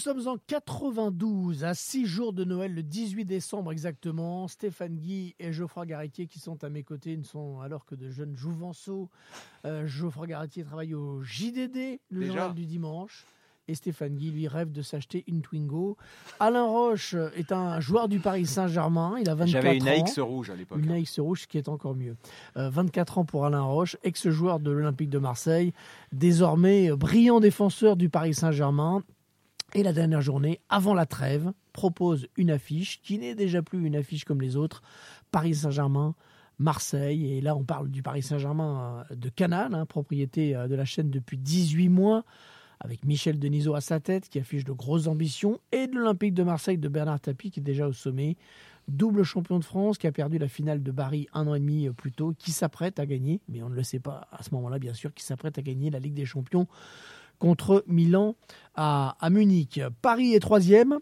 sommes en 92, à 6 jours de Noël, le 18 décembre exactement. Stéphane Guy et Geoffroy Garretier qui sont à mes côtés ne sont alors que de jeunes jouvenceaux. Euh, Geoffroy Garretier travaille au JDD, le journal du dimanche. Et Stéphane Guy, lui, rêve de s'acheter une Twingo. Alain Roche est un joueur du Paris Saint-Germain. Il a 24 ans. J'avais une AX rouge à l'époque. Une AX rouge, qui est encore mieux. 24 euh, ans pour Alain Roche, ex-joueur de l'Olympique de Marseille. Désormais, brillant défenseur du Paris Saint-Germain. Et la dernière journée, avant la trêve, propose une affiche qui n'est déjà plus une affiche comme les autres. Paris Saint-Germain, Marseille. Et là, on parle du Paris Saint-Germain euh, de Canal, hein, propriété euh, de la chaîne depuis 18 mois, avec Michel Denisot à sa tête, qui affiche de grosses ambitions, et de l'Olympique de Marseille de Bernard Tapie, qui est déjà au sommet. Double champion de France, qui a perdu la finale de Paris un an et demi euh, plus tôt, qui s'apprête à gagner, mais on ne le sait pas à ce moment-là, bien sûr, qui s'apprête à gagner la Ligue des Champions contre Milan à, Munich. Paris est troisième,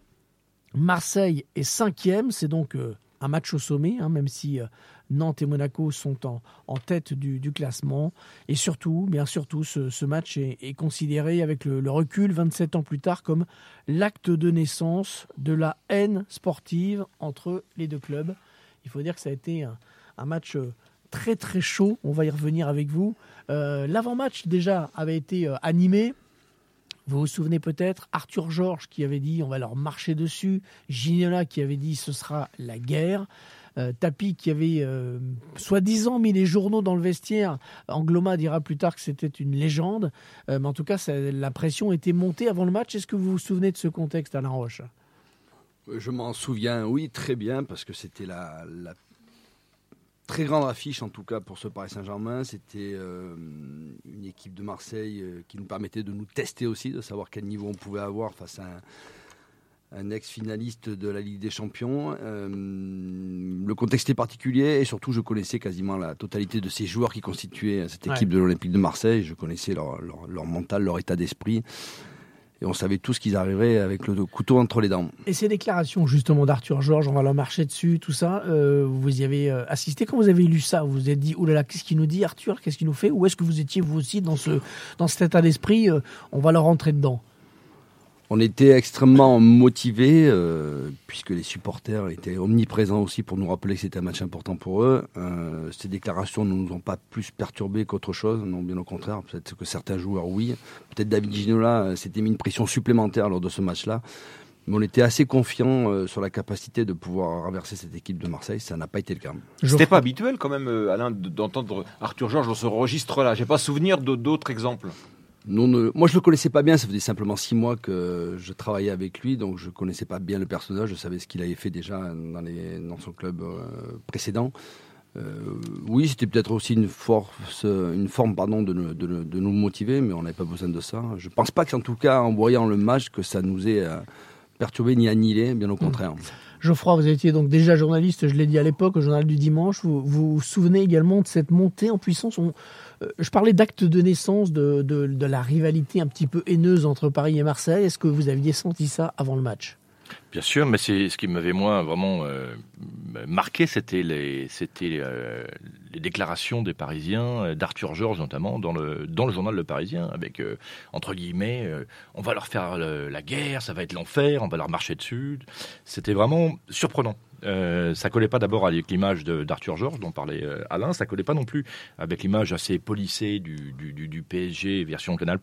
Marseille est cinquième, c'est donc euh, un match au sommet, hein, même si euh, Nantes et Monaco sont en, tête du, classement. Et surtout, bien surtout, ce, match est, considéré avec le, recul 27 ans plus tard comme l'acte de naissance de la haine sportive entre les deux clubs. Il faut dire que ça a été un, match euh, très très chaud, on va y revenir avec vous. L'avant-match déjà avait été animé vous vous souvenez peut-être, Arthur Georges qui avait dit on va leur marcher dessus, Gignola qui avait dit ce sera la guerre. Euh, Tapi qui avait euh, soi-disant mis les journaux dans le vestiaire. Angloma dira plus tard que c'était une légende. Euh, mais en tout cas, la pression était montée avant le match. Est-ce que vous vous souvenez de ce contexte, Alain Roche? Je m'en souviens, oui, très bien, parce que c'était la, la très grande affiche en tout cas pour ce Paris Saint-Germain. C'était euh, une équipe de Marseille euh, qui nous permettait de nous tester aussi, de savoir quel niveau on pouvait avoir face à un, ex-finaliste de la Ligue des Champions. Euh, le contexte est particulier et surtout je connaissais quasiment la totalité de ces joueurs qui constituaient cette équipe de l'Olympique de Marseille. Je connaissais leur, leur mental, leur état d'esprit et on savait tous qu'ils arriveraient avec le couteau entre les dents. Et ces déclarations justement d'Arthur Georges, on va leur marcher dessus, tout ça, euh, vous y avez euh, assisté quand vous avez lu ça? Vous vous êtes dit, oulala, qu'est-ce qu'il nous dit Arthur? Qu'est-ce qu'il nous fait? Ou est-ce que vous étiez vous aussi dans, ce, dans cet état d'esprit? Euh, On va leur rentrer dedans on était extrêmement motivés, euh, puisque les supporters étaient omniprésents aussi pour nous rappeler que c'était un match important pour eux. Euh, ces déclarations ne nous ont pas plus perturbés qu'autre chose, non, bien au contraire. Peut-être que certains joueurs, oui. Peut-être David Ginola euh, s'était mis une pression supplémentaire lors de ce match-là. Mais on était assez confiants sur la capacité de pouvoir renverser cette équipe de Marseille. Ça n'a pas été le cas. C'était pas habituel quand même, Alain, d'entendre Arthur Georges dans ce registre-là. J'ai pas souvenir d'autres exemples moi, je le connaissais pas bien. Ça faisait simplement six mois que je travaillais avec lui, donc je connaissais pas bien le personnage. Je savais ce qu'il avait fait déjà dans, les, dans son club euh, précédent. Euh, oui, c'était peut-être aussi une force, une forme, pardon, de, de, nous motiver, mais on n'avait pas besoin de ça. Je pense pas qu'en tout cas, en voyant le match, que ça nous ait euh, perturbé ni annihilé, bien au mmh. contraire. Geoffroy, vous étiez donc déjà journaliste, je l'ai dit à l'époque, au journal du dimanche. Vous, vous souvenez également de cette montée en puissance? Je parlais d'acte de naissance, de, de, la rivalité un petit peu haineuse entre Paris et Marseille. Est-ce que vous aviez senti ça avant le match? Bien sûr, mais c'est ce qui m'avait vraiment euh, marqué, c'était les, euh, les déclarations des Parisiens, euh, d'Arthur Georges notamment, dans le dans le journal Le Parisien, avec entre guillemets, on va leur faire la guerre, ça va être l'enfer, on va leur marcher dessus. C'était vraiment surprenant. Euh, ça collait pas d'abord avec l'image d'Arthur Georges dont parlait euh, Alain, ça collait pas non plus avec l'image assez polissée du, PSG version Canal+,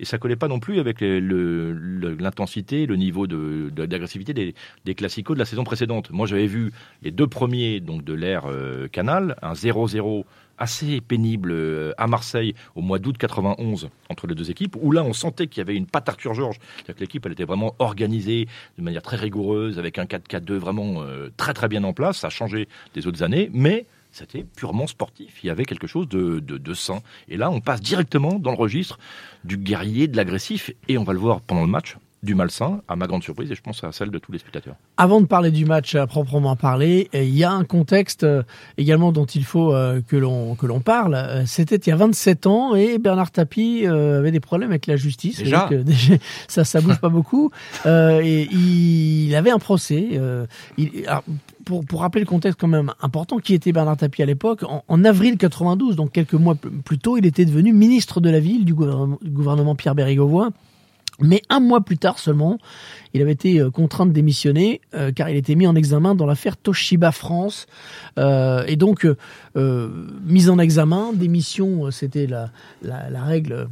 et ça collait pas non plus avec l'intensité, le, le, niveau d'agressivité de, des, des classicos de la saison précédente. Moi j'avais vu les deux premiers donc de l'ère euh, Canal, un 0-0 assez pénible euh, à Marseille au mois d'août 91 entre les deux équipes, où là on sentait qu'il y avait une patte Arthur Georges, c'est-à-dire que l'équipe elle était vraiment organisée de manière très rigoureuse, avec un 4-4-2 vraiment euh, très très bien en place, ça a changé des autres années, mais c'était purement sportif. Il y avait quelque chose de, de, de, sain. Et là, on passe directement dans le registre du guerrier, de l'agressif, et on va le voir pendant le match du malsain, à ma grande surprise, et je pense à celle de tous les spectateurs. Avant de parler du match à proprement parler, euh, il y a un contexte euh, également dont il faut euh, que l'on que l'on parle. C'était il y a 27 ans et Bernard Tapie avait des problèmes avec la justice. Déjà, ça ça bouge pas beaucoup. et il avait un procès. Il, pour, pour, rappeler le contexte quand même important, qui était Bernard Tapie à l'époque, en, en, avril 92, donc quelques mois plus tôt, il était devenu ministre de la ville du gouvernement, du gouvernement Pierre Bérégovoy Mais un mois plus tard seulement, il avait été euh, contraint de démissionner euh, car il était mis en examen dans l'affaire Toshiba France. Euh, et donc, euh, mise en examen, démission, c'était la règle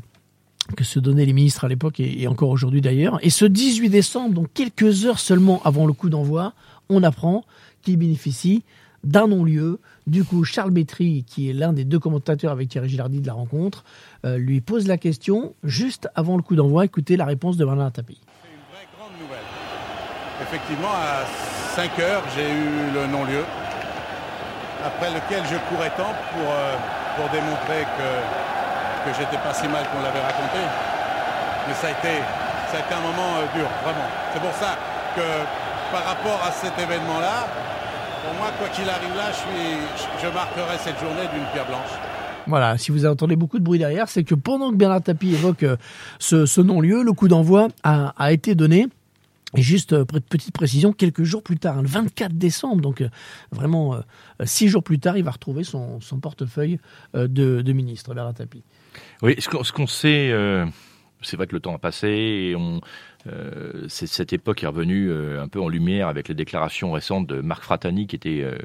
que se donnaient les ministres à l'époque et, et encore aujourd'hui d'ailleurs. Et ce 18 décembre, donc quelques heures seulement avant le coup d'envoi, on apprend qu'il bénéficie d'un non-lieu. Du coup, Charles Bétry, qui est l'un des deux commentateurs avec Thierry Gilardi de la rencontre, euh, lui pose la question juste avant le coup d'envoi. Écoutez la réponse de Bernard Tapie. C'est une vraie grande nouvelle. Effectivement, à 5 heures, j'ai eu le non-lieu, après lequel je courais tant pour, euh, pour démontrer que, que j'étais pas si mal qu'on l'avait raconté. Mais ça a été, ça a un moment euh, dur, vraiment. C'est pour ça que par rapport à cet événement-là, pour moi, quoi qu'il arrive là, je, suis, je marquerai cette journée d'une pierre blanche. Voilà, si vous entendez beaucoup de bruit derrière, c'est que pendant que Bernard Tapie évoque euh, ce, ce non-lieu, le coup d'envoi a, a été donné. Et juste euh, petite précision, quelques jours plus tard, hein, le 24 décembre, donc euh, vraiment euh, six jours plus tard, il va retrouver son, son portefeuille euh, de, de ministre, Bernard Tapie. Oui, ce qu'on ce qu'on sait, euh, c'est vrai que le temps a passé et euh, cette époque est revenue euh, un peu en lumière avec les déclarations récentes de Marc Fratani, qui était euh,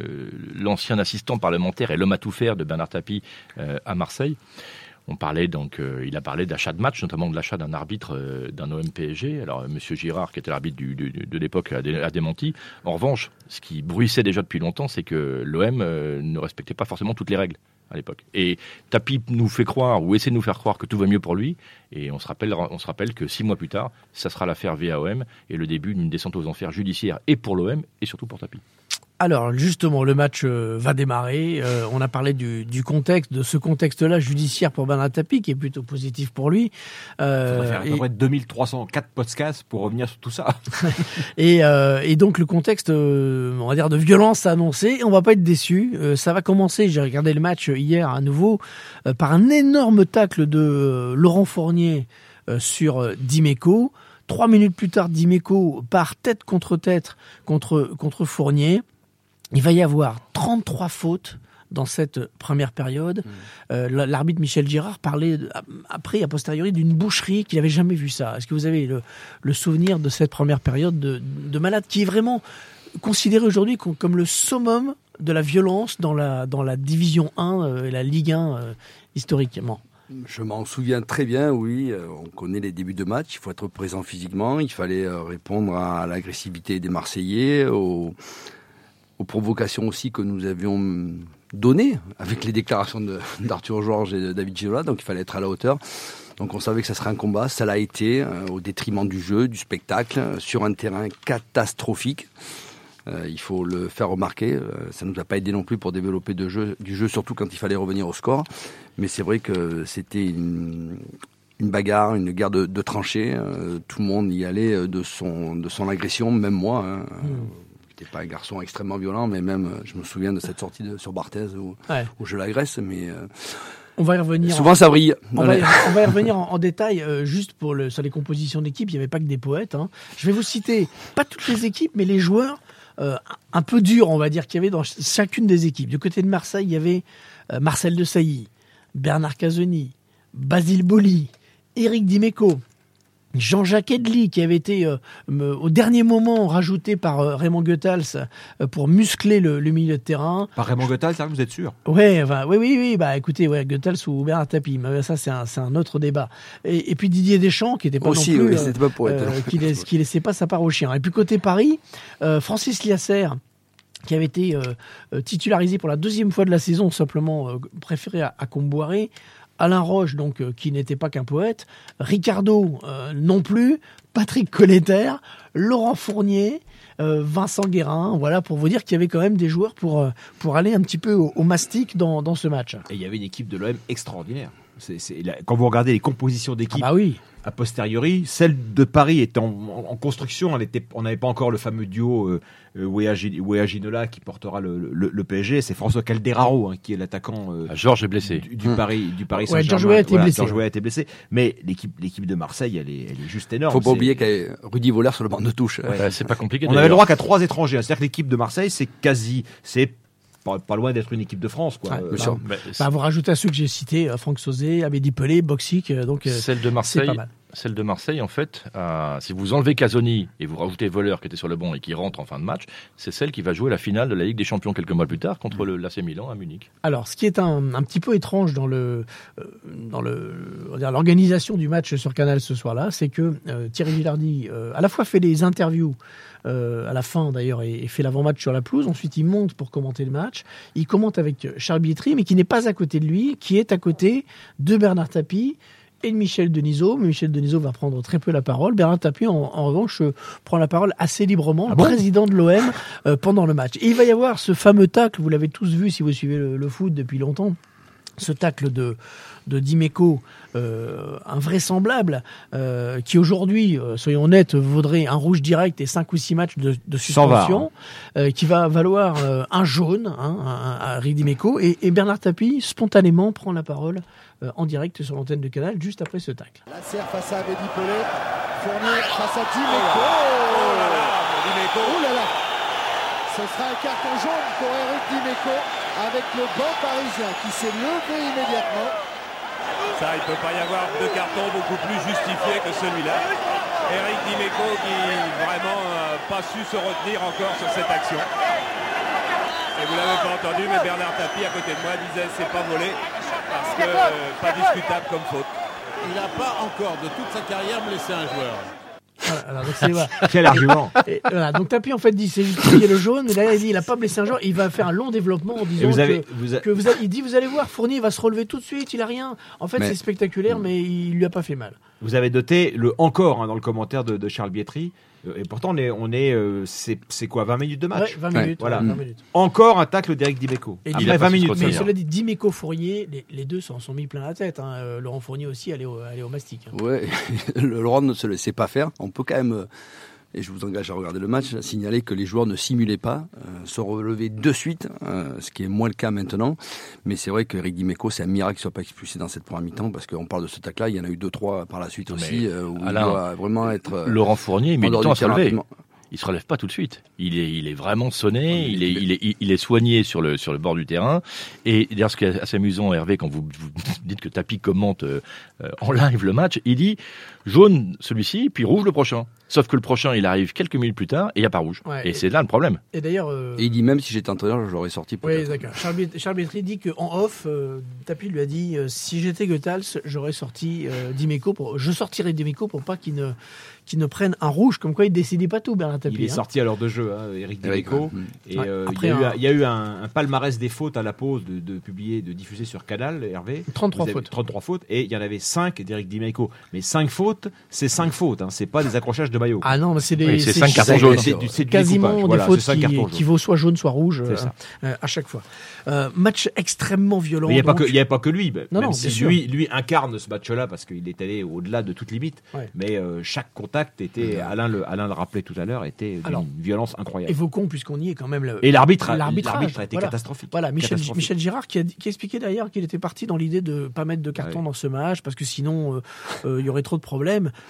l'ancien assistant parlementaire et l'homme à tout faire de Bernard Tapie à Marseille. On parlait donc, euh, il a parlé d'achat de match, notamment de l'achat d'un arbitre euh, d'un OM PSG. Alors, euh, Monsieur Girard, qui était l'arbitre de l'époque, a, dé- a démenti. En revanche, ce qui bruissait déjà depuis longtemps, c'est que l'OM ne respectait pas forcément toutes les règles à l'époque. Et Tapi nous fait croire, ou essaie de nous faire croire que tout va mieux pour lui. Et on se rappelle, on se rappelle que six mois plus tard, ça sera l'affaire VAOM et le début d'une descente aux enfers judiciaire et pour l'OM et surtout pour Tapi. Alors justement, le match euh, va démarrer. Euh, on a parlé du, du contexte, de ce contexte-là judiciaire pour Bernard Tapie, qui est plutôt positif pour lui. Il Euh, faire à peu et- près 2304 podcasts pour revenir sur tout ça. Et, euh, et donc le contexte, on va dire, de violence annoncé. On va pas être déçu. Euh, ça va commencer. J'ai regardé le match hier à nouveau euh, par un énorme tacle de Laurent Fournier euh, sur Dimeco. Trois minutes plus tard, Dimeco part tête contre tête contre contre Fournier. Il va y avoir 33 fautes dans cette première période. Euh, la- L'arbitre Michel Girard parlait après, a posteriori, d'une boucherie qu'il n'avait jamais vu ça. Est-ce que vous avez le, le souvenir de cette première période de, de malade qui est vraiment considéré aujourd'hui com- comme le summum de la violence dans la, dans la division 1 euh, et la Ligue 1 euh, historiquement? Je m'en souviens très bien, oui. euh, On connaît les débuts de match. Il faut être présent physiquement. Il fallait euh, répondre à l'agressivité des Marseillais, aux, aux provocations aussi que nous avions données avec les déclarations d'Arthur Georges et de David Ginola. Donc il fallait être à la hauteur. Donc on savait que ça serait un combat. Ça l'a été euh, au détriment du jeu, du spectacle, sur un terrain catastrophique. Euh, il faut le faire remarquer. Euh, ça ne nous a pas aidé non plus pour développer du jeu, surtout quand il fallait revenir au score. Mais c'est vrai que c'était une, bagarre, une guerre de, tranchées. Tout le monde y allait de son, de son agression, même moi. Hein. J'étais pas un garçon extrêmement violent, mais même, euh, je me souviens de cette sortie de, sur Barthez où, Ouais. où je l'agresse. Mais euh, On va y revenir. souvent, ça brille. On va, y, on va y revenir en, en détail, euh, juste pour le, sur les compositions d'équipe. Il n'y avait pas que des poètes. hein. Je vais vous citer, pas toutes les équipes, mais les joueurs euh, un peu durs, on va dire, qu'il y avait dans ch- chacune des équipes. Du côté de Marseille, il y avait euh, Marcel de Sailly, Bernard Casoni, Basile Boli, Eric Dimeco. Jean-Jacques Edli, qui avait été euh, au dernier moment rajouté par euh, Raymond Goethals euh, pour muscler le, le milieu de terrain. Par Raymond Gottal, ça, vous êtes sûr? Ouais, enfin, oui, oui, oui, bah écoutez, ouais, Goethals ou Bernard Tapie, mais ça c'est un, un autre débat. Et, et puis Didier Deschamps, qui était pas Aussi, non plus, oui, euh, c'était pas pour être. euh, qui, laisse- qui laissait pas sa part au chien. Et puis côté Paris, euh, Francis Liasser, qui avait été titularisé pour la deuxième fois de la saison, simplement euh, préféré à, à Comboiré. Alain Roche, donc, euh, qui n'était pas qu'un poète. Ricardo, euh, non plus. Patrick Colletter. Laurent Fournier. euh, Vincent Guérin. Voilà, pour vous dire qu'il y avait quand même des joueurs pour, aller un petit peu au, au mastic dans, dans ce match. Et il y avait une équipe de l'OM extraordinaire. C'est- c'est la- quand vous regardez les compositions Ah d'équipe bah oui. a posteriori, celle de Paris était en, en- en construction. Elle était, on n'avait pas encore le fameux duo euh, euh, Wea Wea Ginola qui portera le, le- le PSG. C'est François Calderaro hein, qui est l'attaquant euh, Ah, Georges est blessé. du, du Hmm. Paris, du Paris Ouais, Saint-Germain. Georges Weah était Voilà, blessé, Georges ouais. Weah était blessé. Mais l'équipe, l'équipe de Marseille, elle est, elle est juste énorme. faut pas C'est- oublier qu'il y a Rudy Voller sur le banc de touche. Ouais, c'est pas compliqué. On avait le droit qu'à trois étrangers. C'est-à-dire que l'équipe de Marseille, c'est quasi, c'est pas, pas loin d'être une équipe de France, quoi. Ouais, Euh. Bah, Bah, vous rajoutez à ceux que j'ai cités, euh, Franck Sauzé, Abedi Pelé, Boxic, euh, donc euh, Celle de Marseille, pas mal. celle de Marseille, en fait, si vous enlevez Casoni et vous rajoutez Voleur qui était sur le banc et qui rentre en fin de match, c'est celle qui va jouer la finale de la Ligue des Champions quelques mois plus tard contre le l'AC Milan à Munich. Alors, ce qui est un, un petit peu étrange dans le euh, dans le l'organisation du match sur Canal ce soir-là, c'est que euh, Thierry Villardi euh, à la fois fait des interviews euh, à la fin d'ailleurs et, et fait l'avant-match sur la pelouse. Ensuite, il monte pour commenter le match. Il commente avec Charles Bietri, mais qui n'est pas à côté de lui, qui est à côté de Bernard Tapie et de Michel Denisot. Mais Michel Denisot va prendre très peu la parole. Bernard Tapie, en, en revanche, euh, prend la parole assez librement, le président de l'OM, euh, pendant le match. Et il va y avoir ce fameux tacle, vous l'avez tous vu si vous suivez le, le foot depuis longtemps, ce tacle de, de Dimeco, euh, invraisemblable, euh, qui aujourd'hui, euh, soyons honnêtes, vaudrait un rouge direct et 5 ou 6 matchs de, suspension, euh, qui va valoir euh, un jaune hein, à, à Rick Dimeco. Et, et Bernard Tapie, spontanément, prend la parole euh, en direct sur l'antenne de Canal, juste après ce tacle. La serre face à Mehdi Pelé. Fournier face à Dimeco. Oh là là, Dimeco. Oh là là. Ce sera un carton jaune pour Eric Dimeco avec le banc parisien qui s'est levé immédiatement. Ça, il ne peut pas y avoir de carton beaucoup plus justifié que celui-là. Eric Dimeco qui vraiment n'a pas su se retenir encore sur cette action. Et vous l'avez pas entendu, mais Bernard Tapie à côté de moi disait c'est pas volé parce que euh, pas discutable comme faute. Il n'a pas encore de toute sa carrière blessé un joueur. Voilà, alors, donc c'est- voilà. Quel argument Et voilà, donc Tapie en fait dit c'est justifié le jaune, et là il dit il a pas blessé un joueur, il va faire un long développement en disant vous avez, que, vous a- que vous allez- il dit vous allez voir Fournier va se relever tout de suite, il a rien. En fait Mais- c'est spectaculaire mais il lui a pas fait mal. Vous avez noté le encore hein, dans le commentaire de, de Charles Bietri. Euh, Et pourtant, on est, on est, euh, c'est, c'est quoi, 20 minutes de match Ouais, 20 Ouais, minutes. voilà. ouais, 20 minutes. Encore un tacle d'Eric Dimeco. Et Après il a pas 20 su se minutes. Mais cela dit, Dimeco Fournier, les, les deux s'en sont mis plein la tête. hein. Euh, Laurent Fournier aussi allait au, allait au mastic. hein. Ouais, le Laurent ne se laissait pas faire. On peut quand même, euh, et je vous engage à regarder le match, signaler que les joueurs ne simulaient pas, euh, se relevaient de suite, euh, ce qui est moins le cas maintenant. Mais c'est vrai que Eric Dimeco, c'est un miracle qu'il soit pas expulsé dans cette première mi-temps, parce qu'on parle de ce tac-là, il y en a eu deux, trois par la suite Mais aussi, euh, où Alain, il doit vraiment être euh, Laurent Fournier, il du dehors temps à se relever. rapidement. Il se relève pas tout de suite. Il est, il est vraiment sonné. mais il, est, il- il, est, il est soigné sur le, sur le bord du terrain. Et d'ailleurs, ce qui est assez amusant, Hervé, quand vous, vous dites que Tapi commente euh, euh, en live le match, il dit jaune celui-ci, puis rouge le prochain. Sauf que le prochain, il arrive quelques minutes plus tard et il n'y a pas rouge. Ouais, et et- c'est là le problème. Et d'ailleurs, euh, Et il dit même si j'étais entraîneur, je l'aurais sorti oui, d'accord. Charles, Bietri dit qu'en off, euh, Tapie lui a dit euh, si j'étais Goethals, j'aurais sorti euh, Dimeco pour, je sortirais Dimeco pour pas qu'il ne, qu'il ne prenne un rouge. Comme quoi, il décidait pas tout, Bernard Tapie. Il est hein. sorti à l'heure de jeu, hein, Eric Avec, Dimeco. ouais. Et Ouais. euh, il, Après y a eu, un- un- il y a eu un, un palmarès des fautes à la pause de, de publier, de diffuser sur Canal, Hervé. 33 Vous avez fautes. 33 fautes. Et il y en avait 5 d'Eric Dimeco. Mais 5 fautes, c'est 5 fautes. Hein, c'est pas des accrochages de maillot. Ah non, mais c'est des, Oui, c'est cartons c'est- jaunes. C'est quasiment des Voilà, fautes qui, qui vaut soit jaune soit rouge euh, euh, à chaque fois. Euh, match extrêmement violent. Il n'y avait, pas que- il y avait pas que lui. bah, Non, même non, si lui, lui incarne ce match-là parce qu'il est allé au-delà de toute limite. Ouais. Mais euh, chaque contact était, Alain le, Alain le rappelait tout à l'heure, était d'une Alors, violence incroyable. Évoquons, puisqu'on y est quand même. le- Et l'arbitre, a- l'arbitrage, l'arbitre a été voilà. catastrophique. Voilà, Michel, Catastrophique. Michel Girard qui a, qui a expliqué d'ailleurs qu'il était parti dans l'idée de pas mettre de carton Ouais. dans ce match parce que sinon euh, euh, il y aurait trop de problèmes.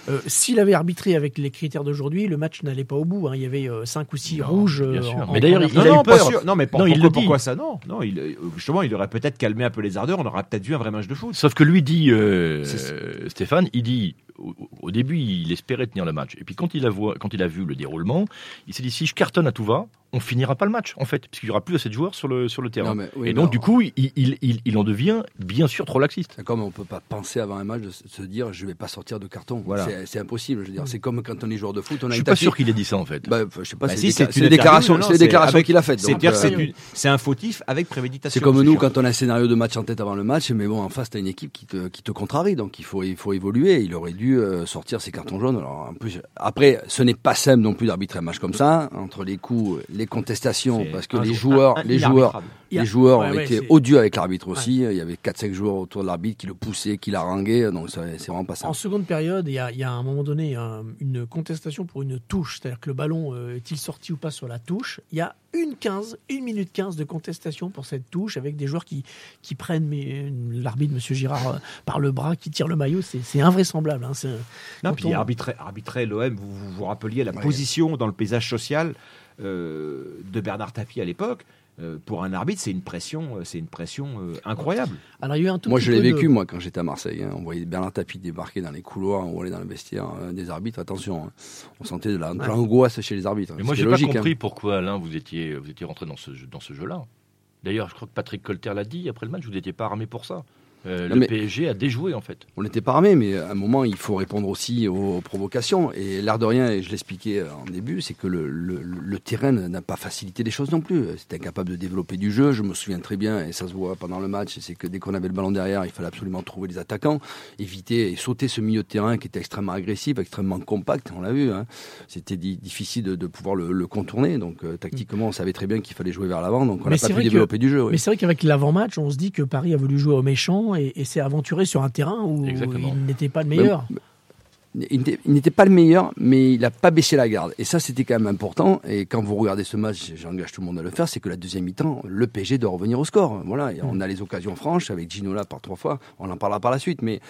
Euh, S'il avait arbitré avec les critères d'aujourd'hui, le match n'allait pas au bout. hein. Il y avait 5 ou 6 Non, rouges. bien euh, sûr. en- Mais d'ailleurs, il a non, eu peur. pas sûr. Non, mais pour- Non, il pourquoi, le dit. pourquoi ça Non, non. Il, euh, justement, il aurait peut-être calmé un peu les ardeurs. On aurait peut-être vu un vrai match de foot. Sauf que lui dit, euh, euh, Stéphane, il dit, au, au début, il espérait tenir le match. Et puis quand il a, vo- quand il a vu le déroulement, il s'est dit, si je cartonne à tout va, on finira pas le match, en fait, puisqu'il y aura plus assez de joueurs sur le, sur le terrain. Non, mais oui, et donc, alors- du coup, il, il, il, il en devient, bien sûr, trop laxiste. Comme on peut pas penser avant un match de se- dire je vais pas sortir de carton. Voilà. C'est- impossible. Je veux dire, c'est comme quand on est joueur de foot, on a Je suis pas sûr qu'il ait dit ça, en fait. Bah, je sais pas, Bah si, c'est une c'est déclarations avec- qu'il a. C'est dire, euh, c'est un fautif avec préméditation. C'est comme nous quand on a un scénario de match en tête avant le match, mais bon, en face, t'as une équipe qui te, qui te contrarie, donc il faut, il faut évoluer. Il aurait dû euh, sortir ses cartons jaunes. Alors, en plus, après, ce n'est pas simple non plus d'arbitrer un match comme ça, entre les coups, les contestations, parce que un- les joueurs, un- les joueurs, les joueurs ouais, ont ouais, été odieux avec l'arbitre aussi. Il y avait 4-5 joueurs autour de l'arbitre qui le poussaient, qui l'arranguaient, donc ça- c'est vraiment pas En simple. seconde période, il y a, il y a à un moment donné un- une contestation pour une touche, c'est-à-dire que le ballon euh, est-il sorti ou pas sur la touche? Il y a une 15, une minute 15 de contestation pour cette touche avec des joueurs qui, qui prennent euh, l'arbitre, Monsieur Girard, euh, par le bras, qui tire le maillot. C'est invraisemblable. hein. C'est- Non, puis on- arbitrer, arbitrer l'OM, vous, vous vous rappeliez la Ouais. position dans le paysage social euh, de Bernard Tapie à l'époque. Euh, pour un arbitre, c'est une pression, euh, c'est une pression euh, incroyable. Alors, il y a eu un tout Moi, je l'ai de- vécu, moi, quand j'étais à Marseille. hein. On voyait Bernard Tapie débarquer dans les couloirs, on allait dans le vestiaire des arbitres. Attention, hein. on sentait de la- de l'angoisse chez les arbitres. Mais moi, j'ai pas compris hein. pourquoi Alain vous étiez vous étiez rentré dans ce dans ce jeu-là. D'ailleurs, je crois que Patrick Colter l'a dit après le match. Vous n'étiez pas armé pour ça. Euh, le PSG a déjoué en fait. On n'était pas armé, mais à un moment, il faut répondre aussi aux, aux provocations. Et l'air de rien, et je l'expliquais en début, c'est que le, le- le terrain n'a pas facilité les choses non plus. C'était incapable de développer du jeu. Je me souviens très bien, et ça se voit pendant le match, c'est que dès qu'on avait le ballon derrière, il fallait absolument trouver les attaquants, éviter et sauter ce milieu de terrain qui était extrêmement agressif, extrêmement compact. On l'a vu. hein. C'était di- difficile de, de pouvoir le, le contourner. Donc euh, tactiquement, on savait très bien qu'il fallait jouer vers l'avant. Donc on n'a pas pu que- développer du jeu. oui. Mais c'est vrai qu'avec l'avant-match, on se dit que Paris a voulu jouer au méchant et, et s'est aventuré sur un terrain où Exactement. il n'était pas le meilleur. Il n'était pas le meilleur, mais il n'a pas baissé la garde. Et ça, c'était quand même important. Et quand vous regardez ce match, j'engage tout le monde à le faire, c'est que la deuxième mi-temps, le PSG doit revenir au score. Voilà, et on a les occasions franches avec Ginola par trois fois. On en parlera par la suite. Mais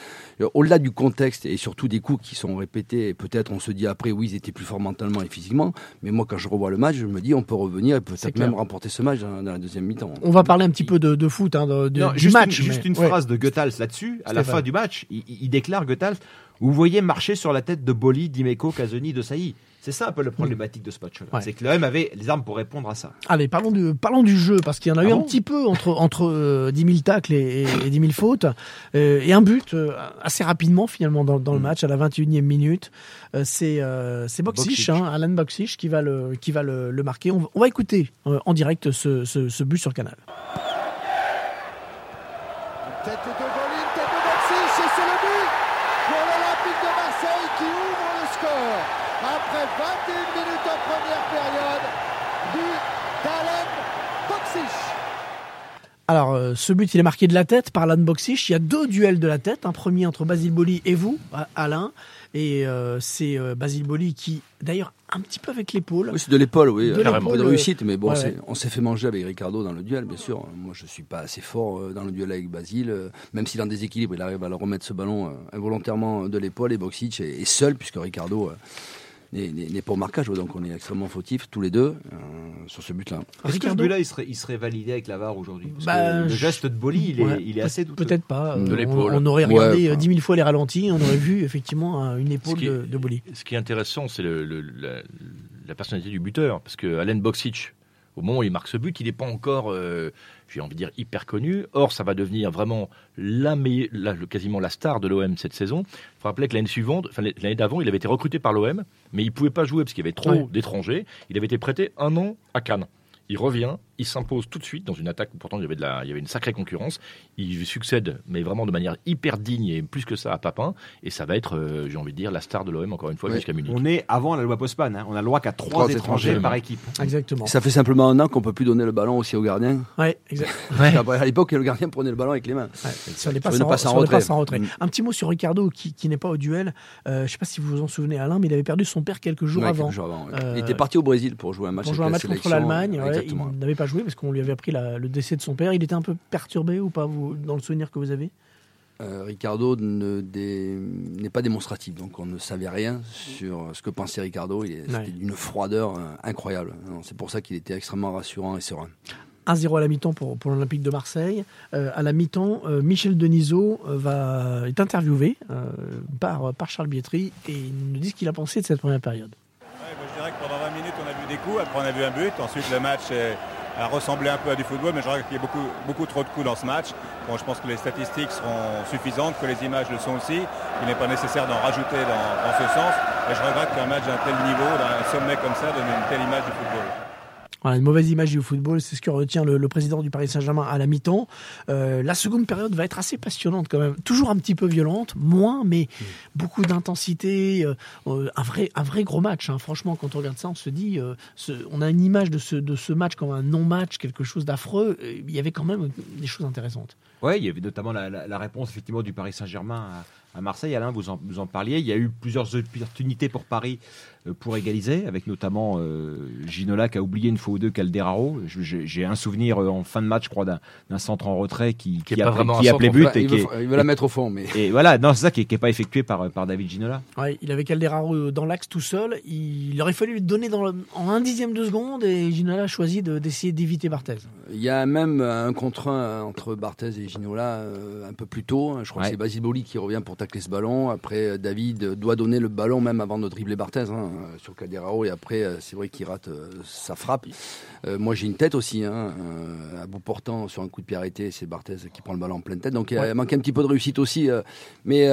euh, au-delà du contexte et surtout des coups qui sont répétés, peut-être on se dit après, oui, ils étaient plus forts mentalement et physiquement. Mais moi, quand je revois le match, je me dis, on peut revenir et peut-être même remporter ce match dans, la deuxième mi-temps. On va parler un petit peu de, de foot, hein, de- de- Non, du juste match. Une, juste mais- une ouais. phrase de Goethals là-dessus. À la fin du match, il, il déclare Goethals Vous voyez marcher sur la tête de Boli, Dimeco, Casoni, de Sailly. C'est ça un peu le problématique de ce match-là. Ouais. C'est que l'OM avait les armes pour répondre à ça. Allez, parlons du, parlons du jeu, parce qu'il y en a Ah eu un petit peu entre, entre euh, 10 000 tacles et, et, et 10 000 fautes, euh, et un but euh, assez rapidement finalement dans, dans le Mm. match, à la 21e minute. Euh, c'est euh, c'est Boxic, hein, Alan Boxic, qui va le, qui va le, le marquer. On, va- on va écouter euh, en direct ce, ce, ce but sur Canal. Tête de Bolin, tête de Boxic, et c'est le but pour l'Olympique de Marseille qui ouvre le score. Après 21 minutes en première période, but d'Alain Boxic. Alors, euh, ce but, il est marqué de la tête par Alan. Il y a deux duels de la tête. Un premier entre Basile Boli et vous, Alain. Et euh, c'est euh, Basile Boli qui, d'ailleurs, un petit peu avec l'épaule. Oui, c'est de l'épaule, oui. De Un l'épaule, peu de réussite, mais bon, ouais, c'est- ouais. on s'est fait manger avec Ricardo dans le duel, bien sûr. Moi, je suis pas assez fort dans le duel avec Basile. Même s'il est en déséquilibre, il arrive à le remettre ce ballon involontairement de l'épaule. Et Boxic est, est seul, puisque Ricardo euh, n'est- n'est n'est pas au marquage. Donc, on est extrêmement fautifs, tous les deux, euh, sur ce but-là. Est-ce que ce but-là, il serait, il serait validé avec la VAR aujourd'hui Bah, Le geste de Boli, il est, Ouais, il est assez douteux. Peut-être pas. De l'épaule. On, on aurait Ouais, regardé euh, enfin. 10 000 fois les ralentis. On aurait vu effectivement une épaule est- de, de Boli. Ce qui est intéressant, c'est le- le- la, la personnalité du buteur. Parce que Alain Boksic, au moment où il marque ce but, il n'est pas encore, euh, j'ai envie de dire, hyper connu. Or, ça va devenir vraiment la, quasiment la star de l'OM cette saison. Il faut rappeler que l'année suivante, enfin, l'année d'avant, il avait été recruté par l'OM, mais il ne pouvait pas jouer parce qu'il y avait trop Ouais. d'étrangers. Il avait été prêté un an à Cannes. Il revient, il s'impose tout de suite dans une attaque où pourtant il y avait, de la, il y avait une sacrée concurrence. Il succède, mais vraiment de manière hyper digne et plus que ça à Papin. Et ça va être, euh, j'ai envie de dire, la star de l'OM encore une fois Ouais. jusqu'à Munich. On est avant la loi Postman. hein. On a le droit qu'à trois, Trois étrangers étrangers. par équipe. Exactement. Ça fait simplement un an qu'on peut plus donner le ballon aussi au gardien. Ouais, exact. À l'époque, le gardien prenait le ballon avec les mains. Ouais, sur les passes en, passe en retrait. passes en retrait. Mm. Un petit mot sur Ricardo qui, qui n'est pas au duel. Euh, je ne sais pas si vous vous en souvenez, Alain, mais il avait perdu son père quelques jours Ouais, avant. quelques jours avant, ouais. Euh, Il était parti au Brésil pour jouer un match Pour jouer un la match contre l'Allemagne, il n'avait pas joué parce qu'on lui avait appris la- le décès de son père. Il était un peu perturbé ou pas, vous, dans le souvenir que vous avez? Euh, Ricardo ne n'est pas démonstratif, donc on ne savait rien sur ce que pensait Ricardo. Il est- C'était Ouais. d'une froideur euh, incroyable. C'est pour ça qu'il était extrêmement rassurant et serein. 1-0 à la mi-temps pour, pour l'Olympique de Marseille. Euh, à la mi-temps, euh, Michel Denisot euh, va, est interviewé euh, par, par Charles Bietri et il nous dit ce qu'il a pensé de cette première période. Ouais, je dirais que pendant 20 minutes, on a vu des coups, après on a vu un but. Ensuite, le match euh, a ressemblé un peu à du football, mais je dirais qu'il y a beaucoup, trop de coups dans ce match. Je pense que les statistiques seront suffisantes, que les images le sont aussi. Il n'est pas nécessaire d'en rajouter dans, dans ce sens. Et je regrette qu'un match d'un tel niveau, d'un sommet comme ça, donne une telle image du football. Voilà, une mauvaise image du football, c'est ce que retient le, le président du Paris Saint-Germain à la mi-temps. Euh, la seconde période va être assez passionnante quand même, toujours un petit peu violente, moins, mais beaucoup d'intensité, euh, euh, un vrai, un vrai gros match. hein. Franchement, quand on regarde ça, on se dit, euh, ce- on a une image de ce, de ce match comme un non-match, quelque chose d'affreux. Il y avait quand même des choses intéressantes. Ouais, il y avait notamment la, la- la réponse effectivement du Paris Saint-Germain à, à Marseille. Alain, vous en, vous en parliez. Il y a eu plusieurs opportunités pour Paris pour égaliser, avec notamment euh, Ginola qui a oublié une fois ou deux Calderaro. J'ai un souvenir euh, en fin de match, je crois, d'un centre en retrait qui, Qui qui a, vraiment qui un a appelé centre but. Et, il, qui veut, est- il veut la mettre au fond, mais et voilà, non, c'est ça qui n'est pas effectué par, par David Ginola. Ouais, il avait Calderaro dans l'axe tout seul. Il aurait fallu lui donner dans le- en un dixième de seconde et Ginola a choisi de- d'essayer d'éviter Barthez. il y a même un contre un entre Barthez et Ginola euh, un peu plus tôt. Je crois Ouais. que c'est Basile Boli qui revient pour tacler ce ballon. Après, euh, David euh, doit donner le ballon même avant de dribbler Barthez hein, euh, sur Calderaro. Et après, euh, c'est vrai qu'il rate euh, sa frappe. Moi, j'ai une tête aussi, hein, à bout portant sur un coup de pied arrêté. C'est Barthez qui prend le ballon en pleine tête. Donc, il Ouais. manque un petit peu de réussite aussi. mais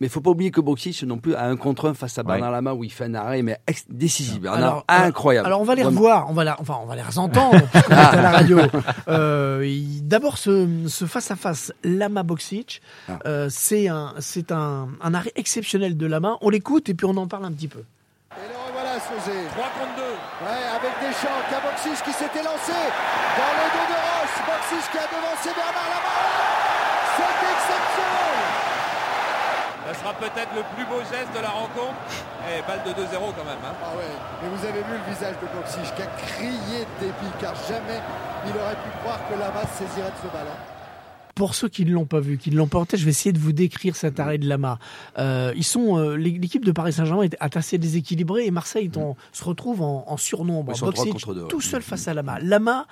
mais faut pas oublier que Boxic non plus a un contre un face à Bernard Lama où il fait un arrêt mais décisif. Alors, euh, incroyable. Alors on va les revoir, on va la- enfin on va les entendre à la radio. Euh, il- D'abord ce, ce face à face Lama Boxic, Ah. euh, c'est un c'est un, un arrêt exceptionnel de Lama. On l'écoute et puis on en parle un petit peu. Et le revoilà, Sauzé. 3 contre 2. Ouais, avec Deschamps, qui a qui s'était lancé dans le dos de Roche. Boxic qui a devancé Bernard Lama. C'est exceptionnel. Ça sera peut-être le plus beau geste de la rencontre. Et balle de 2-0 quand même. hein. Ah ouais, mais vous avez vu le visage de Boxic qui a crié de dépit car jamais il aurait pu croire que Lama saisirait de ce ballon. Pour ceux qui ne l'ont pas vu, qui ne l'ont pas en tête, je vais essayer de vous décrire cet arrêt de Lama. Euh, ils sont euh, l'équipe de Paris Saint-Germain est assez déséquilibrée et Marseille en- se retrouve en, en surnombre. Ils sont trois Boxic contre deux, ouais. tout seul face à Lama. Lama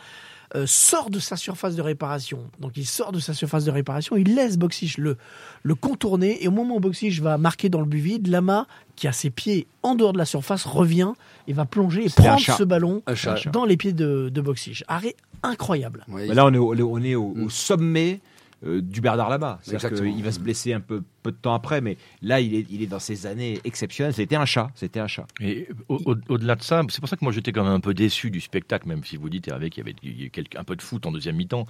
euh, sort de sa surface de réparation. Donc il sort de sa surface de réparation, il laisse Boxic le, le contourner et au moment où Boxic va marquer dans le but vide, Lama, qui a ses pieds en dehors de la surface, revient et va plonger et prendre ce ballon dans les pieds de, de Boxic. Arrêt incroyable. Ouais, là, on est au, on est au, au sommet euh, du Bernard Exactement. qu'il va se blesser un peu, peu de temps après, mais là, il est, il est dans ses années exceptionnelles. C'était un chat. C'était un chat. Et au- au- au-delà de ça, c'est pour ça que moi j'étais quand même un peu déçu du spectacle, même si vous dites Hervé qu'il y avait il un peu de foot en deuxième mi-temps.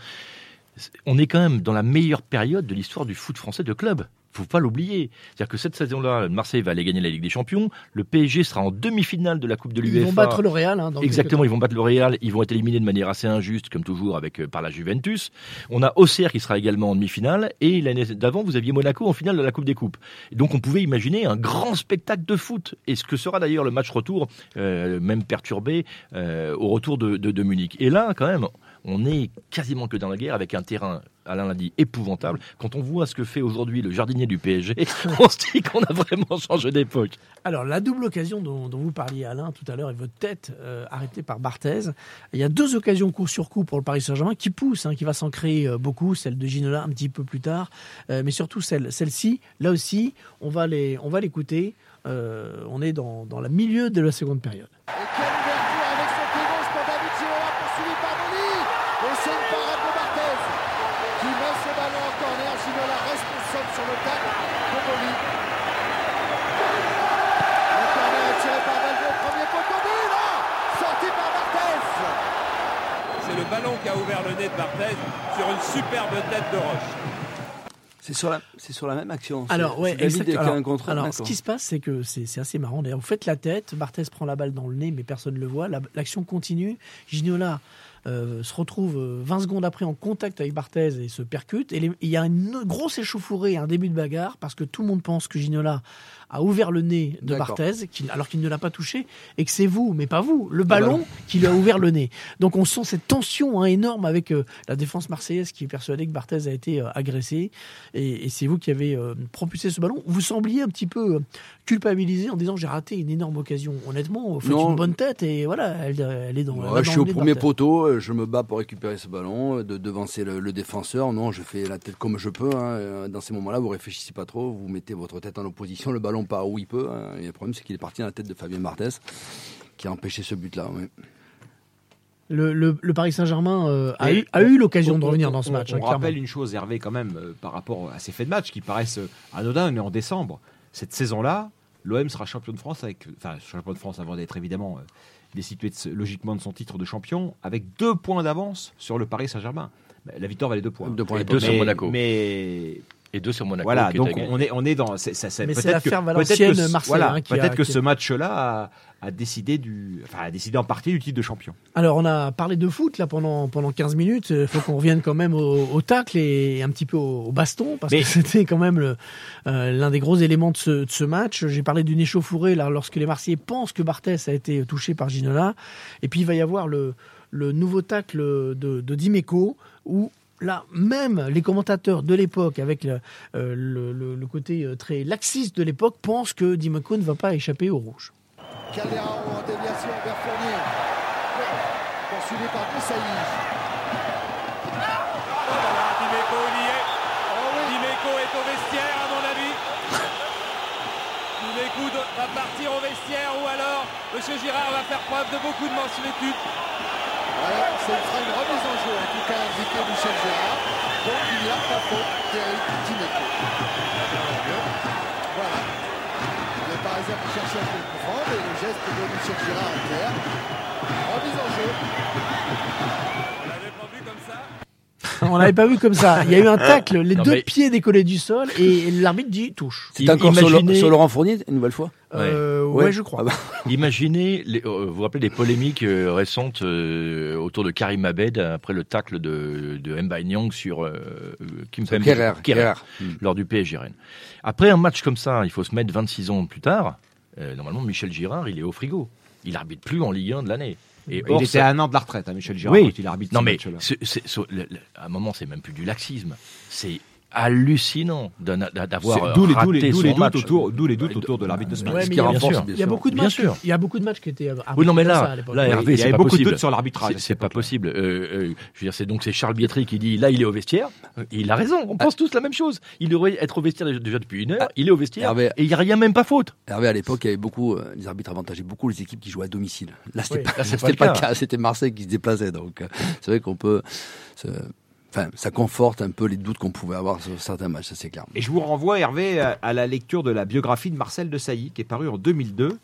On est quand même dans la meilleure période de l'histoire du foot français de club. Faut pas l'oublier. C'est-à-dire que cette saison-là, Marseille va aller gagner la Ligue des Champions. Le PSG sera en demi-finale de la Coupe de l'UEFA. Ils vont battre le Real. hein, Exactement, ils vont battre le Real, ils vont être éliminés de manière assez injuste, comme toujours, avec euh, par la Juventus. On a Auxerre qui sera également en demi-finale, et l'année d'avant, vous aviez Monaco en finale de la Coupe des Coupes. Et donc, on pouvait imaginer un grand spectacle de foot, et ce que sera d'ailleurs le match retour, euh, même perturbé, euh, au retour de, de, de Munich. Et là, quand même, on est quasiment que dans la guerre, avec un terrain, Alain l'a dit, épouvantable. Quand on voit ce que fait aujourd'hui le jardinier du PSG, on se dit qu'on a vraiment changé d'époque. Alors, la double occasion dont, dont vous parliez, Alain, tout à l'heure, et votre tête euh, arrêtée par Barthez, il y a deux occasions coup sur coup pour le Paris Saint-Germain qui poussent, hein, qui va s'en créer euh, beaucoup, celle de Ginola un petit peu plus tard, euh, mais surtout celle, celle-ci, là aussi, on va les, on va l'écouter. Euh, on est dans, dans le milieu de la seconde période quelle ouverture avec son pied gauche pour David Ginola poursuivi par Boli. Et c'est une parade de Barthez qui met ce ballon en corner. Ginola responsable sur le tacle de Boli. Le corner est tiré par Valdo, premier poteau, but, là Sorti par Barthez C'est le ballon de Barthez sur une superbe tête de Roche. C'est sur la, c'est sur la même action. Alors, ouais, Alors, un alors, ce qui se passe, c'est que c'est c'est assez marrant. D'ailleurs, vous faites la tête, Barthez prend la balle dans le nez, mais personne ne le voit. La- L'action continue. Gignola euh, se retrouve euh, 20 secondes après en contact avec Barthez et se percute. Et il y a une grosse échauffourée, un début de bagarre, parce que tout le monde pense que Gignola a ouvert le nez de. Barthez, alors qu'il ne l'a pas touché, et que c'est vous, mais pas vous, le ballon, qui lui a ouvert le nez. Donc on sent cette tension hein, énorme avec euh, la défense marseillaise qui est persuadée que Barthez a été euh, agressé, et, et c'est vous qui avez euh, propulsé ce ballon. Vous sembliez un petit peu euh, culpabilisé en disant j'ai raté une énorme occasion. Honnêtement, vous faites Non. une bonne tête, et voilà, elle, elle est dans. Ouais, dans je suis au premier poteau, euh, je me bats pour récupérer ce ballon, euh, de devancer le, le défenseur. Non, je fais la tête comme je peux. hein. Euh, Dans ces moments-là, vous réfléchissez pas trop, vous mettez votre tête en opposition, le ballon part où il peut. hein. Et le problème, c'est qu'il est parti dans la tête de Fabien Barthez, qui a empêché ce but-là. Le, le- le Paris Saint-Germain euh, a, eu, a eu l'occasion on- de on- revenir on- dans ce on- match. On, hein, clairement. rappelle une chose, Hervé, quand même, euh, par rapport à ces faits de match qui paraissent anodins. On est en décembre. Cette saison-là, l'OM sera champion de France avec, enfin, champion de France avant d'être évidemment euh, destitué de logiquement de son titre de champion, avec deux points d'avance sur le Paris Saint-Germain. La victoire valait deux points. Deux points Et deux sur Monaco. mais Et deux sur Monaco. Voilà, qui donc on est, on est dans. c'est- ça- ça- Mais c'est peut-être l'affaire que- peut-être que ce- Marseille, Voilà, hein, qui a- peut-être que a- ce match-là a, a décidé du, enfin, a décidé en partie du titre de champion. Alors, on a parlé de foot là pendant, pendant 15 minutes. Il faut qu'on revienne quand même au, au tacle et un petit peu au, au baston, parce Mais- que c'était quand même le- euh, l'un des gros éléments de ce, de ce match. J'ai parlé d'une échauffourée là, lorsque les Marseillais pensent que Barthès a été touché par Ginola. Et puis, il va y avoir le, le nouveau tacle de, de Dimeco, où là, même les commentateurs de l'époque, avec le, euh, le- le- le côté euh, très laxiste de l'époque, pensent que Dimeco ne va pas échapper au rouge. Calderao en déviation vers Fournier. Poursuivi par. Dimeco, il y est. Dimeco est au vestiaire, à mon avis. Dimeco va partir au vestiaire ou alors M. Girard va faire preuve de beaucoup de mansuétude. Voilà, ça fera une remise en jeu, en tout cas indiqué Michel Gérard. Donc il n'y a pas faute d'Eric Dimeco. Voilà. Les Parisiens qui cherchaient à le comprendre et le geste de Michel Gérard est clair. Remise en jeu. On l'avait pas vu comme ça. On l'avait pas vu comme ça. Il y a eu un tacle, les Non, deux mais- pieds décollés du sol, et l'arbitre dit touche. C'est encore sur, Imaginez- sur Laurent Fournier, une nouvelle fois Euh, ouais. Ouais. je crois. Ah bah, Imaginez, les- euh, vous vous rappelez des polémiques euh, récentes euh, autour de Karim Abed après le tacle de, de Mbaye Nyang sur euh, euh, Kim Pembe- Kerrer, Kerrer, Kerrer. lors du PSG Rennes. Après un match comme ça, il faut se mettre 26 ans plus tard. euh, normalement, Michel Girard, il est au frigo. Il arbitre plus en Ligue 1 de l'année. Et il était ça- à un an de la retraite, hein, Michel Girard, Oui. quand il arbitre Non ce le- le- à un moment, c'est même plus du laxisme. C'est hallucinant d'avoir D'où les, raté les doutes match. autour, d'où les doutes autour de l'arbitre de ce match. Ouais, il y a- renforce, sûr. bien Il y a sûr. beaucoup de Bien matchs. sûr. Il y a beaucoup de matchs qui étaient. Oui, non, mais là, ça là, Il y Hervé, avait c'est pas beaucoup de possible. doutes sur l'arbitrage. C'est- pas possible. Euh, euh, je veux dire, c'est donc c'est Charles Bietri qui dit là, il est au vestiaire. Et il a raison. On pense tous la même chose. Il devrait être au vestiaire déjà depuis une heure. Il est au vestiaire Hervé. et il n'y a rien même pas faute. Hervé, à l'époque, il y avait beaucoup, euh, les arbitres avantageaient beaucoup les équipes qui jouaient à domicile. Là, c'était Oui. pas, le cas. C'était Marseille qui se déplaçait. Donc, euh, c'est vrai qu'on peut. Enfin, ça conforte un peu les doutes qu'on pouvait avoir sur certains matchs, ça c'est clair. Et je vous renvoie, Hervé, à, à la lecture de la biographie de Marcel de Sailly, qui est parue en 2002.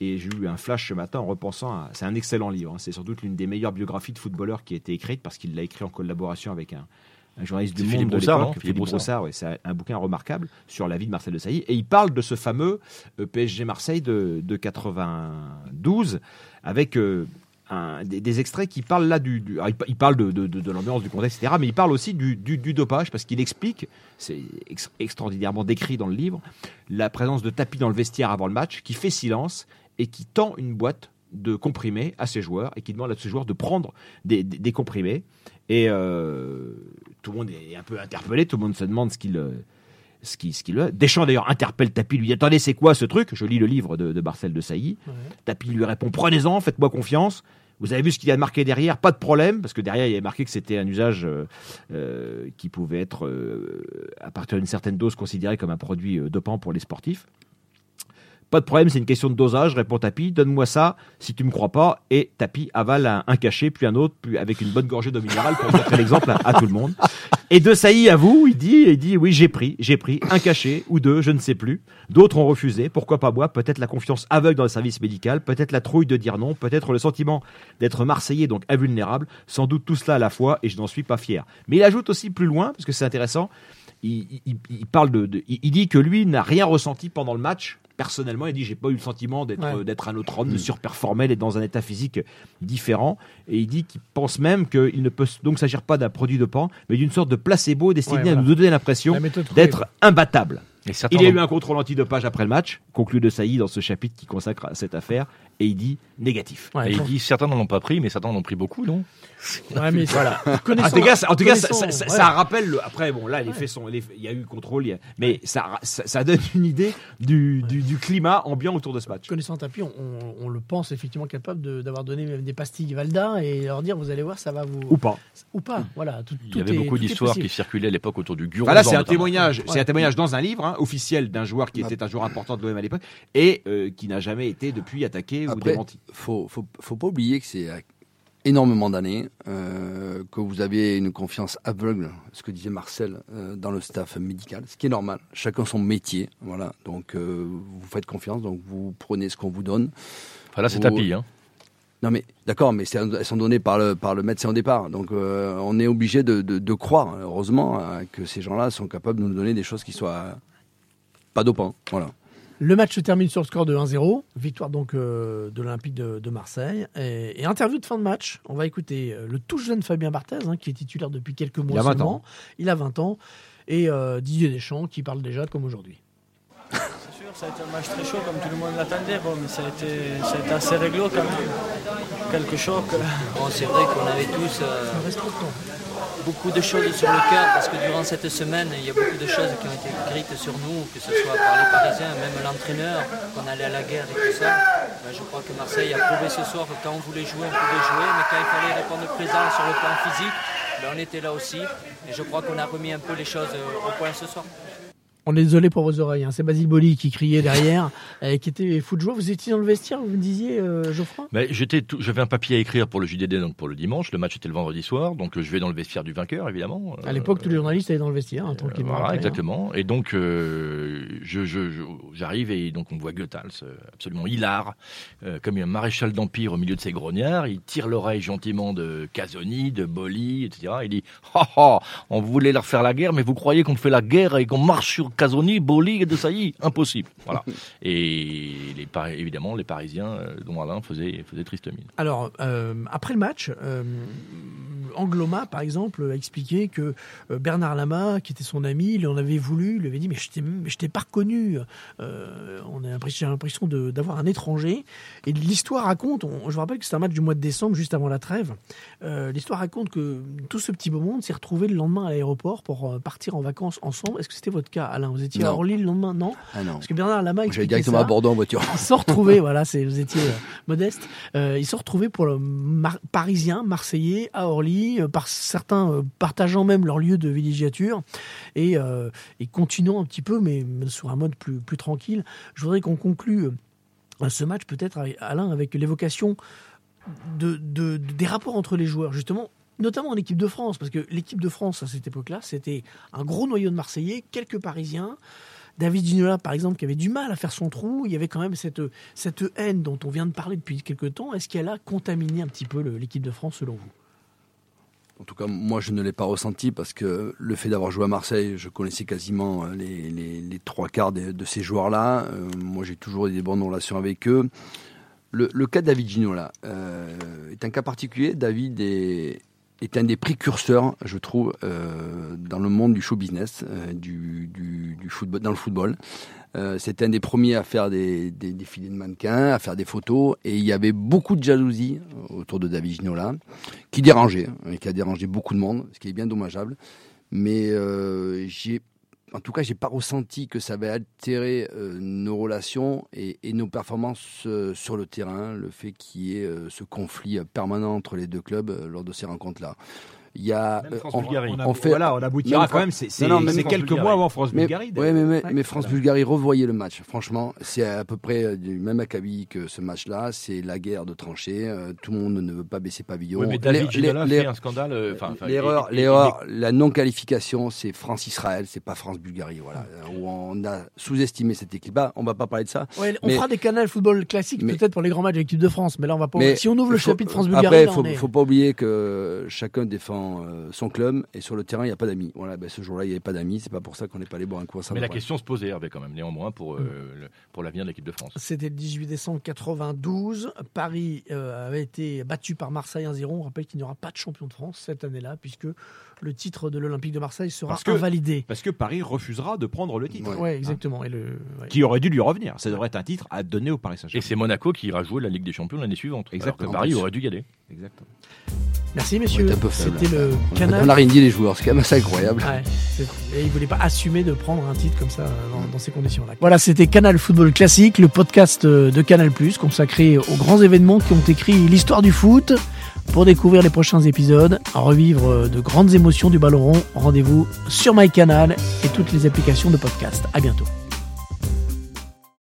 Et j'ai eu un flash ce matin en repensant à. C'est un excellent livre. hein. C'est sans doute l'une des meilleures biographies de footballeurs qui a été écrite parce qu'il l'a écrit en collaboration avec un, un journaliste du C'est Monde Philippe de l'époque, non Philippe Philippe Broussard. Broussard. ouais, c'est un, un bouquin remarquable sur la vie de Marcel de Sailly. Et il parle de ce fameux euh, PSG Marseille de, de 92 avec. euh, un- des, des extraits qui parlent là du, du- alors, il, pa- il parle de, de- de- de l'ambiance, du contexte, etc. Mais il parle aussi du, du- du dopage parce qu'il explique, c'est ex- extraordinairement décrit dans le livre, la présence de tapis dans le vestiaire avant le match, qui fait silence et qui tend une boîte de comprimés à ses joueurs et qui demande à ses joueurs de prendre des, des- des comprimés. Et euh, tout le monde est un peu interpellé, tout le monde se demande ce qu'il. Ce qui, ce qu'il a. Deschamps d'ailleurs interpelle Tapi, lui dit Attendez, c'est quoi ce truc? Je lis le livre de, de Marcel de Sailly. Ouais. Tapi lui répond Prenez-en, faites-moi confiance. Vous avez vu ce qu'il y a marqué derrière, pas de problème, parce que derrière il y avait marqué que c'était un usage euh, euh, qui pouvait être, euh, à partir d'une certaine dose, considéré comme un produit dopant pour les sportifs. Pas de problème, c'est une question de dosage, répond Tapi, donne-moi ça si tu me crois pas. Et Tapi avale un, un cachet, puis un autre, puis avec une bonne gorgée d'eau minérale pour montrer l'exemple à, à tout le monde. Et de Sailly avoue, il dit, il dit oui j'ai pris, j'ai pris un cachet ou deux, je ne sais plus. D'autres ont refusé, pourquoi pas moi Peut-être la confiance aveugle dans le service médical, peut-être la trouille de dire non, peut-être le sentiment d'être marseillais donc invulnérable, sans doute tout cela à la fois et je n'en suis pas fier. Mais il ajoute aussi plus loin, parce que c'est intéressant, il, parle de, il dit que lui n'a rien ressenti pendant le match. Personnellement, il dit j'ai pas eu le sentiment d'être Ouais. d'être un autre homme, de surperformer, d'être dans un état physique différent. Et il dit qu'il pense même qu'il ne peut donc s'agir pas d'un produit de pan, mais d'une sorte de placebo destiné Ouais, à nous donner l'impression d'être imbattable. Et Il y a eu un contrôle antidopage après le match, conclu de Sailly dans ce chapitre qui consacre à cette affaire, et il dit négatif. Ouais, et il dit certains n'en ont pas pris, mais certains en ont pris beaucoup, non? Ouais, mais voilà. En tout cas, ça, en tout cas, ça, connaissant- ça- ça- ouais. ça rappelle. le- après, bon, là, les faits sont. les- Il y a eu contrôle, a- mais ça, ça, ça donne une idée du, du, du climat ambiant autour de ce match. Connaissant Tapi, on, on- on le pense effectivement capable de- d'avoir donné même des pastilles Valda et leur dire vous allez voir ça va vous Ou pas. ou pas voilà tout, Il y avait est- beaucoup d'histoires qui circulaient à l'époque autour du Guron. Voilà, c'est un témoignage. C'est un témoignage dans un livre hein, officiel d'un joueur qui était un joueur important de l'OM à l'époque et euh, qui n'a jamais été depuis attaqué ou Après, faut, faut, faut pas oublier que c'est euh, énormément d'années euh, que vous aviez une confiance aveugle, ce que disait Marcel, euh, dans le staff médical, ce qui est normal. Chacun son métier, voilà. Donc euh, vous faites confiance, donc vous prenez ce qu'on vous donne. Enfin là, c'est Vous- tapis. Hein. Non mais d'accord, mais elles sont données par le, par le médecin au départ. Donc on est obligé de, de- de croire, heureusement, que ces gens-là sont capables de nous donner des choses qui soient pas dopants. Voilà. Le match se termine sur le score de 1-0. Victoire donc euh, de l'Olympique de, de Marseille. Et, et interview de fin de match. On va écouter euh, le tout jeune Fabien Barthez, hein, qui est titulaire depuis quelques mois Il a 20 seulement. ans. Il a 20 ans. Et euh, Didier Deschamps qui parle déjà comme aujourd'hui. C'est sûr, ça a été un match très chaud comme tout le monde l'attendait, bon, mais ça a, été, ça a été assez réglo quand même. Quelques chocs. Bon, c'est vrai qu'on avait tous euh, beaucoup de choses sur le cœur parce que durant cette semaine, il y a beaucoup de choses qui ont été écrites sur nous, que ce soit par les Parisiens, même l'entraîneur, qu'on allait à la guerre et tout ça. Ben, je crois que Marseille a prouvé ce soir que quand on voulait jouer, on pouvait jouer, mais quand il fallait répondre présent sur le plan physique, ben, on était là aussi. Et je crois qu'on a remis un peu les choses euh, au point ce soir. On est désolé pour vos oreilles. hein. C'est Basile Boli qui criait derrière, et qui était fou de joie. Vous étiez dans le vestiaire, vous me disiez, euh, Geoffroy? Mais j'étais tout- j'avais un papier à écrire pour le JDD, donc pour le dimanche. Le match était le vendredi soir, donc euh, je vais dans le vestiaire du vainqueur, évidemment. À l'époque, tous les journalistes allaient dans le vestiaire, hein, Euh, tranquillement. voilà, hein. exactement. Et donc, euh, je, j'arrive et donc on voit Goethals, euh, absolument hilar, euh, comme un maréchal d'empire au milieu de ses grognards. Il tire l'oreille gentiment de Casoni, de Boli, etc. Il dit Ha ha, on voulait leur faire la guerre, mais vous croyez qu'on fait la guerre et qu'on marche sur Casoni, Boli et de Sailly Impossible. Voilà. Et les, évidemment, les Parisiens, euh, dont Alain faisait triste mine. Alors, euh, après le match, euh, Angloma, par exemple, a expliqué que euh, Bernard Lama, qui était son ami, lui en avait voulu, lui avait dit Mais je t'ai- mais je t'ai pas reconnu. Euh, on a l'impression- j'ai l'impression de- d'avoir un étranger. Et l'histoire raconte on- je vous rappelle que c'est un match du mois de décembre, juste avant la trêve. Euh, l'histoire raconte que tout ce petit beau monde s'est retrouvé le lendemain à l'aéroport pour euh, partir en vacances ensemble. Est-ce que c'était votre cas, Alain? Vous étiez à. Orly le lendemain? Non Ah non. Parce que Bernard Lama J'allais directement ça. à Bordeaux en voiture. Ils se sont retrouvés, voilà, c'est, vous étiez modeste. Euh, ils sont retrouvés pour le Mar- Parisien, Marseillais, à Orly, euh, par certains euh, partageant même leur lieu de villégiature et, euh, et continuant un petit peu, mais sur un mode plus, plus tranquille. Je voudrais qu'on conclue ce match peut-être, Alain, avec l'évocation de, de- de- des rapports entre les joueurs, justement. Notamment en équipe de France, parce que l'équipe de France à cette époque-là, c'était un gros noyau de Marseillais, quelques Parisiens, David Ginola, par exemple, qui avait du mal à faire son trou, il y avait quand même cette, cette haine dont on vient de parler depuis quelques temps. Est-ce qu'elle a contaminé un petit peu l'équipe de France, selon vous? En tout cas, moi, je ne l'ai pas ressenti parce que le fait d'avoir joué à Marseille, je connaissais quasiment euh, les, trois quarts de, ces joueurs-là. Euh, moi, j'ai toujours eu des bonnes relations avec eux. Le, cas de David Ginola euh, est un cas particulier. David est, un des précurseurs, je trouve, euh, dans le monde du show business, du football, dans le football. Euh, C'était un des premiers à faire des, des défilés de mannequins, à faire des photos, et il y avait beaucoup de jalousie autour de David Ginola qui dérangeait, hein, et qui a dérangé beaucoup de monde, ce qui est bien dommageable. Mais euh, j'ai, en tout cas, j'ai pas ressenti que ça avait altéré euh, nos relations et, nos performances euh, sur le terrain, le fait qu'il y ait euh, ce conflit euh, permanent entre les deux clubs euh, lors de ces rencontres-là. Il y a, Même euh, France on- Bulgarie. On, a- on fait- voilà, on aboutira Même quand même. C'est Non, non, France quelques Bulgarie. mois avant mais, France-Bulgarie. ouais, mais, mais, Ouais. mais France-Bulgarie, revoyez le match. Franchement, c'est à peu près euh, du même acabit que ce match-là. C'est la guerre de tranchées. euh, tout le monde ne veut pas baisser pavillon. Oui, mais David Les- Ginola les- fait un scandale. euh, L'erreur, l'erreur, la non-qualification, c'est France-Israël, c'est pas France-Bulgarie, voilà, euh, où on a sous-estimé cette équipe-là. On va pas parler de ça. Ouais, On fera des canals football classiques peut-être pour les grands matchs de l'équipe de France, mais là on va pas. Mais si on ouvre le chapitre France-Bulgarie, Après, là, faut, faut pas oublier que chacun défend euh, son club et sur le terrain, il n'y a pas d'amis. Voilà, ben, ce jour-là, il n'y avait pas d'amis. C'est pas pour ça qu'on n'est pas allé boire un coup ensemble. Mais la question se posait, Hervé, quand même, néanmoins, pour, euh, le- pour l'avenir de l'équipe de France. C'était le 18 décembre 92. Paris euh, avait été battu par Marseille 1-0. On rappelle qu'il n'y aura pas de champion de France cette année-là, puisque le titre de l'Olympique de Marseille sera Parce que- invalidé. Parce que Paris refusera de prendre le titre. Ouais, exactement. Et le, ouais. Qui aurait dû lui revenir. Ça devrait être un titre à donner au Paris Et Saint-Germain. c'est Monaco qui ira jouer la Ligue des Champions l'année suivante. Exactement. Alors que Paris aurait dû y aller. Exactement. Merci messieurs. est un peu faible. C'était le On a- canal. On n'a rien dit les joueurs, c'est quand même assez incroyable. Ouais, et il voulait pas assumer de prendre un titre comme ça euh, dans, dans ces conditions-là. Voilà, c'était Canal Football Classique, le podcast euh, de Canal+, consacré aux grands événements qui ont écrit l'histoire du foot. Pour découvrir les prochains épisodes, revivre euh, de grandes émotions du ballon rond, rendez-vous sur MyCanal et toutes les applications de podcast. À bientôt.